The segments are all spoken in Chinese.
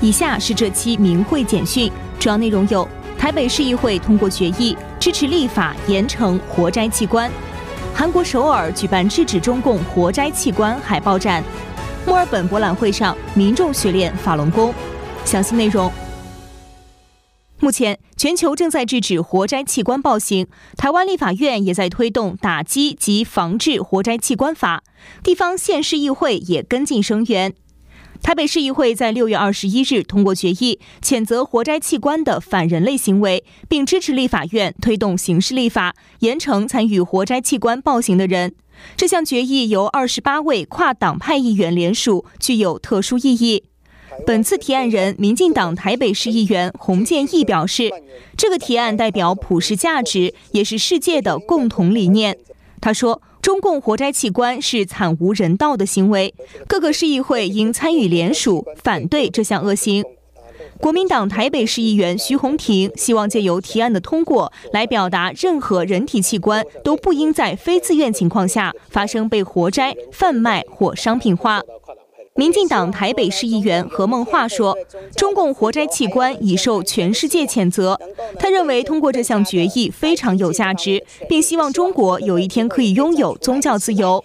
以下是这期明会简讯，主要内容有：台北市议会通过决议，支持立法严惩活摘器官；韩国首尔举办制止中共活摘器官海报展；墨尔本博览会上民众学练法轮功。详细内容。目前，全球正在制止活摘器官暴行，台湾立法院也在推动打击及防治活摘器官法，地方县市议会也跟进声援。台北市议会在六月二十一日通过决议，谴责活摘器官的反人类行为，并支持立法院推动刑事立法，严惩参与活摘器官暴行的人。这项决议由二十八位跨党派议员联署，具有特殊意义。本次提案人民进党台北市议员洪建义表示，这个提案代表普世价值，也是世界的共同理念。他说。中共活摘器官是惨无人道的行为，各个市议会应参与联署反对这项恶行。国民党台北市议员徐宏庭希望借由提案的通过，来表达任何人体器官都不应在非自愿情况下发生被活摘、贩卖或商品化。民进党台北市议员何梦话说：“中共活摘器官已受全世界谴责。他认为通过这项决议非常有价值，并希望中国有一天可以拥有宗教自由。”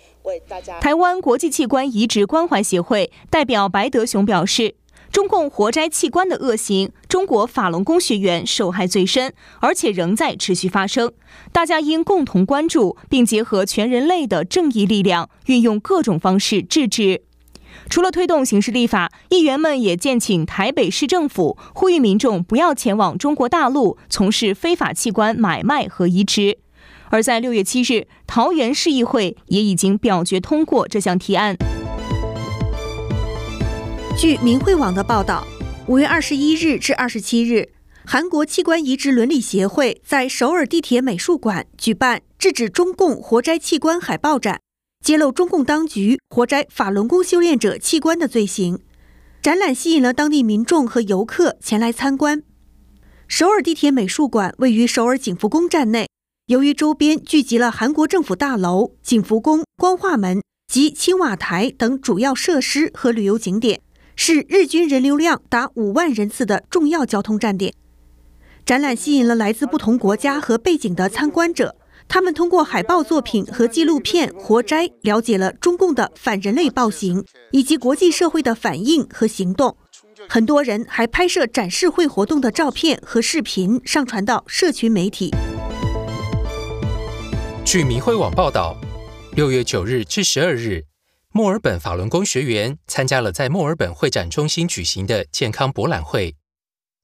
台湾国际器官移植关怀协会代表白德雄表示：“中共活摘器官的恶行，中国法轮功学员受害最深，而且仍在持续发生。大家应共同关注，并结合全人类的正义力量，运用各种方式制止。”除了推动刑事立法，议员们也建请台北市政府呼吁民众不要前往中国大陆从事非法器官买卖和移植。而在六月七日，桃园市议会也已经表决通过这项提案。据明慧网的报道，五月二十一日至二十七日，韩国器官移植伦理协会在首尔地铁美术馆举办制止中共活摘器官海报展。揭露中共当局活摘法轮功修炼者器官的罪行，展览吸引了当地民众和游客前来参观。首尔地铁美术馆位于首尔景福宫站内，由于周边聚集了韩国政府大楼、景福宫、光化门及青瓦台等主要设施和旅游景点，是日均人流量达五万人次的重要交通站点。展览吸引了来自不同国家和背景的参观者。他们通过海报作品和纪录片《活摘》了解了中共的反人类暴行以及国际社会的反应和行动。很多人还拍摄展示会活动的照片和视频，上传到社群媒体。据明慧网报道，六月九日至十二日，墨尔本法轮功学员参加了在墨尔本会展中心举行的健康博览会。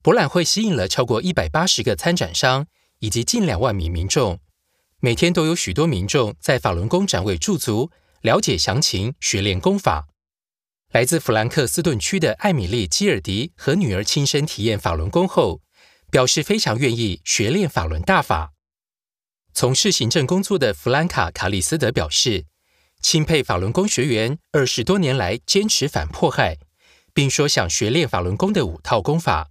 博览会吸引了超过一百八十个参展商以及近两万名民众。每天都有许多民众在法轮功展位驻足，了解详情，学练功法。来自弗兰克斯顿区的艾米丽·基尔迪和女儿亲身体验法轮功后，表示非常愿意学练法轮大法。从事行政工作的弗兰卡·卡里斯德表示，钦佩法轮功学员二十多年来坚持反迫害，并说想学练法轮功的五套功法。